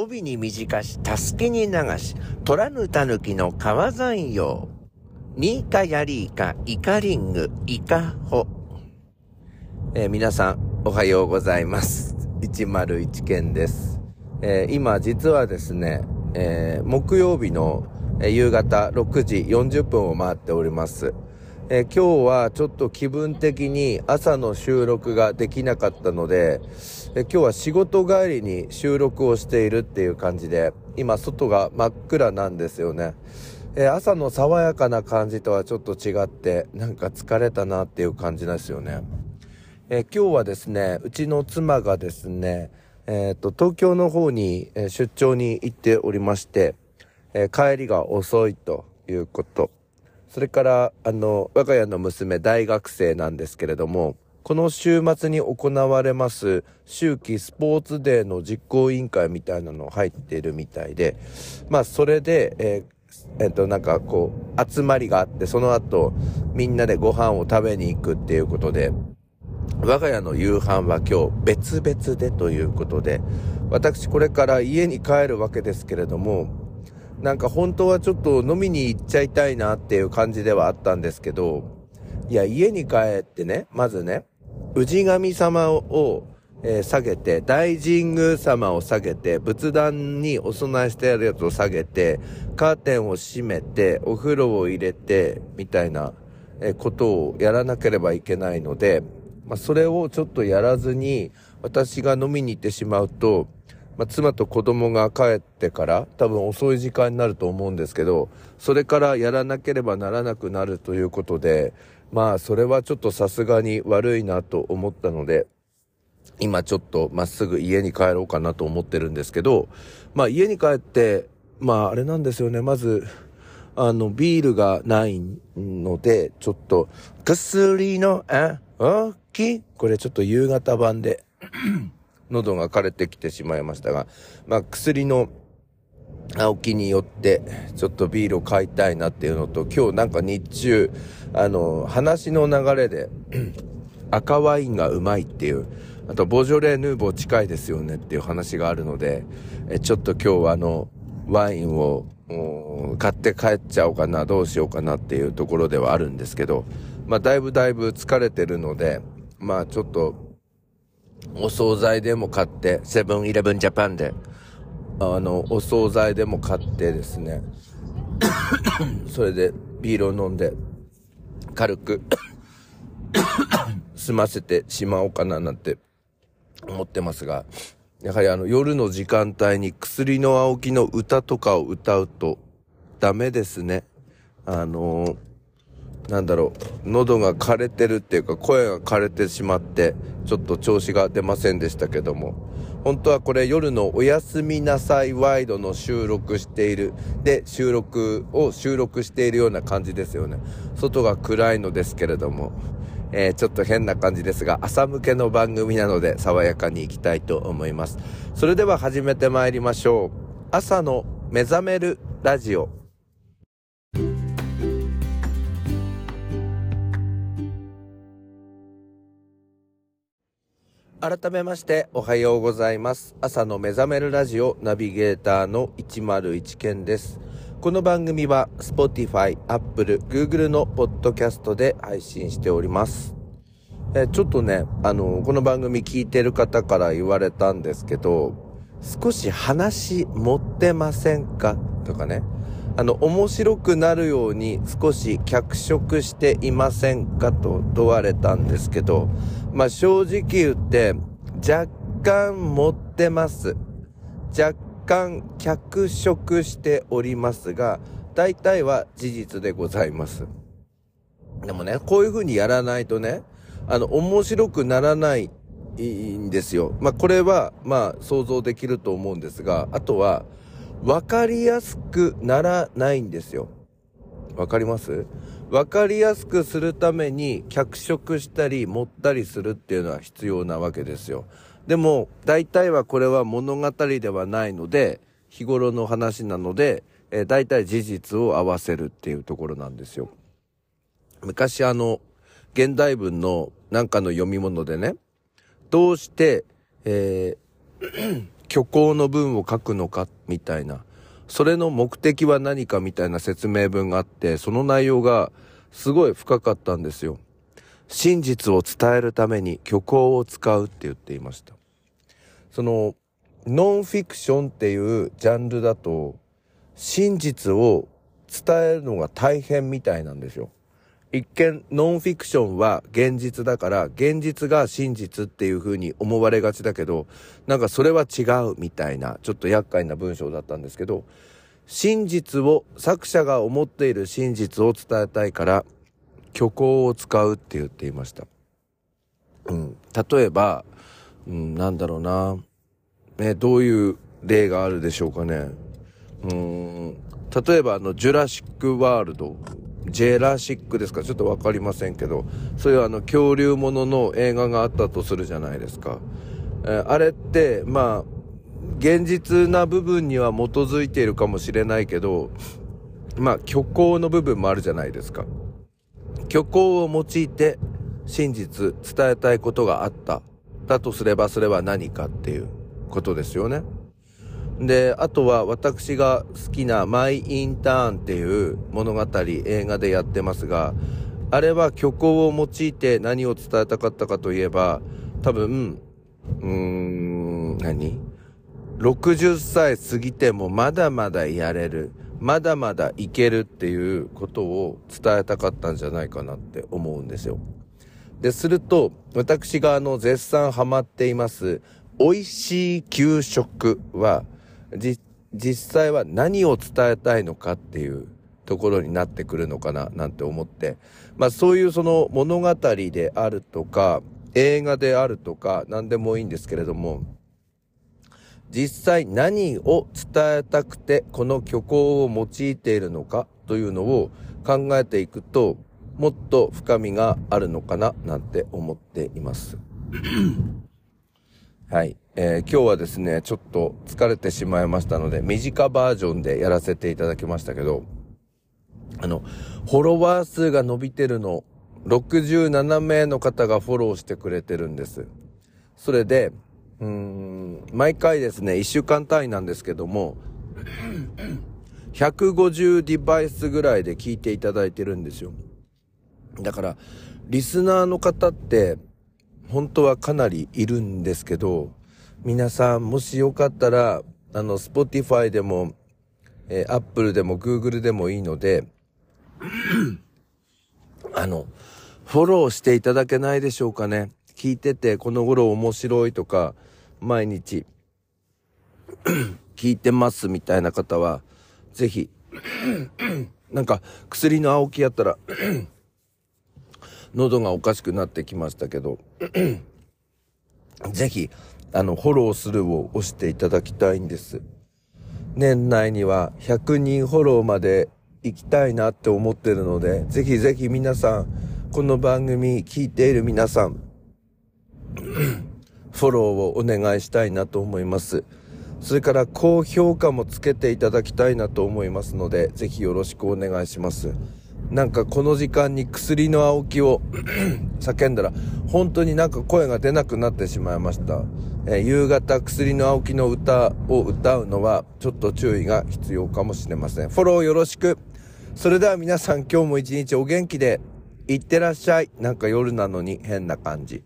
帯に短し、たすきに流し、取らぬたぬきの川山用。ニーカヤリーカ、イカリング、イカホ。えー、皆さん、おはようございます。101件です。えー、今、実はですね、えー、木曜日の夕方6時40分を回っております。え、今日はちょっと気分的に朝の収録ができなかったので、え、今日は仕事帰りに収録をしているっていう感じで、今外が真っ暗なんですよね。え、朝の爽やかな感じとはちょっと違って、なんか疲れたなっていう感じですよね。え今日はですね、うちの妻がですね、えっ、と、東京の方に出張に行っておりまして、え帰りが遅いということ。それから、あの、我が家の娘大学生なんですけれども、この週末に行われます秋季スポーツデーの実行委員会みたいなの入ってるみたいで、まあそれで、えー、えっ、となんかこう集まりがあってその後みんなでご飯を食べに行くっていうことで、我が家の夕飯は今日別々でということで、私これから家に帰るわけですけれども、なんか本当はちょっと飲みに行っちゃいたいなっていう感じではあったんですけど、いや、家に帰ってね、まずね、氏神様を、えー、下げて、大神宮様を下げて、仏壇にお供えしてあるやつを下げて、カーテンを閉めて、お風呂を入れて、みたいな、えー、ことをやらなければいけないので、まあ、それをちょっとやらずに、私が飲みに行ってしまうと、まあ、妻と子供が帰ってから多分遅い時間になると思うんですけど、それからやらなければならなくなるということで、まあそれはちょっとさすがに悪いなと思ったので、今ちょっとまっすぐ家に帰ろうかなと思ってるんですけど、まあ家に帰って、まああれなんですよね、まず、あの、ビールがないので、ちょっと、薬の、あ、大き？いこれちょっと夕方版で。喉が枯れてきてしまいましたが、まあ、薬の青木によって、ちょっとビールを買いたいなっていうのと、今日なんか日中、あの、話の流れで、赤ワインがうまいっていう、あと、ボジョレ・ヌーボー近いですよねっていう話があるので、えちょっと今日はあの、ワインを、買って帰っちゃおうかな、どうしようかなっていうところではあるんですけど、まあ、だいぶだいぶ疲れてるので、まあ、ちょっと、お惣菜でも買って、セブンイレブンジャパンで、あの、お惣菜でも買ってですね、それでビールを飲んで、軽く 済ませてしまおうかななんて思ってますが、やはりあの夜の時間帯に薬の青木の歌とかを歌うとダメですね。あのーなんだろう、喉が枯れてるっていうか声が枯れてしまって、ちょっと調子が出ませんでしたけども、本当はこれ夜のおやすみなさいワイドの収録している、で、収録を収録しているような感じですよね。外が暗いのですけれども、えー、ちょっと変な感じですが、朝向けの番組なので爽やかに行きたいと思います。それでは始めて参りましょう。朝の目覚めるラジオ。改めましておはようございます。朝の目覚めるラジオナビゲーターの101健です。この番組は Spotify、Apple、Google のポッドキャストで配信しております。えちょっとね、あの、この番組聞いてる方から言われたんですけど、少し話持ってませんか？とかね。あの、面白くなるように少し脚色していませんかと問われたんですけど、まあ、正直言って、若干持ってます。若干脚色しておりますが、大体は事実でございます。でもね、こういう風にやらないとね、あの、面白くならないんですよ。まあ、これは、まあ、想像できると思うんですが、あとは、わかりやすくならないんですよ。わかります？わかりやすくするために脚色したり持ったりするっていうのは必要なわけですよ。でも、大体はこれは物語ではないので、日頃の話なので、えー、大体事実を合わせるっていうところなんですよ。昔あの、現代文のなんかの読み物でね、どうして、えー、虚構の文を書くのかみたいな。それの目的は何かみたいな説明文があって、その内容がすごい深かったんですよ。真実を伝えるために虚構を使うって言っていました。その、ノンフィクションっていうジャンルだと、真実を伝えるのが大変みたいなんですよ。一見ノンフィクションは現実だから現実が真実っていう風に思われがちだけどなんかそれは違うみたいなちょっと厄介な文章だったんですけど真実を作者が思っている真実を伝えたいから虚構を使うって言っていました。うん、例えば、うん、なんだろうな、ね、どういう例があるでしょうかね。うん、例えばあの、ジュラシックワールドジェラシックですか？ちょっとわかりませんけど、そういうあの恐竜ものの映画があったとするじゃないですか。えー、あれって、まあ、現実な部分には基づいているかもしれないけど、まあ、虚構の部分もあるじゃないですか。虚構を用いて真実伝えたいことがあった。だとすればそれは何かっていうことですよね。で、あとは私が好きなマイ・インターンっていう物語、映画でやってますが、あれは虚構を用いて何を伝えたかったかといえば、多分、うーん、何 ?60 歳過ぎてもまだまだやれる。まだまだいけるっていうことを伝えたかったんじゃないかなって思うんですよ。で、すると、私があの絶賛ハマっています、美味しい給食は、じ、実際は何を伝えたいのかっていうところになってくるのかななんて思って、まあそういうその物語であるとか、映画であるとか、何でもいいんですけれども、実際何を伝えたくてこの虚構を用いているのかというのを考えていくと、もっと深みがあるのかななんて思っています。はい。えー、今日はですね、ちょっと疲れてしまいましたので、短バージョンでやらせていただきましたけど、あの、フォロワー数が伸びてるの、67名の方がフォローしてくれてるんです。それで、うん、毎回ですね、1週間単位なんですけども、150デバイスぐらいで聞いていただいてるんですよ。だから、リスナーの方って、本当はかなりいるんですけど、皆さん、もしよかったら、あの、Spotify でも、えー、Apple でも Google でもいいので、あの、フォローしていただけないでしょうかね。聞いてて、この頃面白いとか、毎日、聞いてますみたいな方は、ぜひ、なんか、薬の青木やったら喉がおかしくなってきましたけど、ぜひ、あの、フォローするを押していただきたいんです。年内には100人フォローまで行きたいなって思ってるので、ぜひぜひ皆さん、この番組聞いている皆さん、フォローをお願いしたいなと思います。それから高評価もつけていただきたいなと思いますので、ぜひよろしくお願いします。なんかこの時間に薬の青木を 叫んだら、本当になんか声が出なくなってしまいました。えー、夕方薬の青木の歌を歌うのはちょっと注意が必要かもしれません。フォローよろしく。それでは皆さん今日も一日お元気で、いってらっしゃい。なんか夜なのに変な感じ。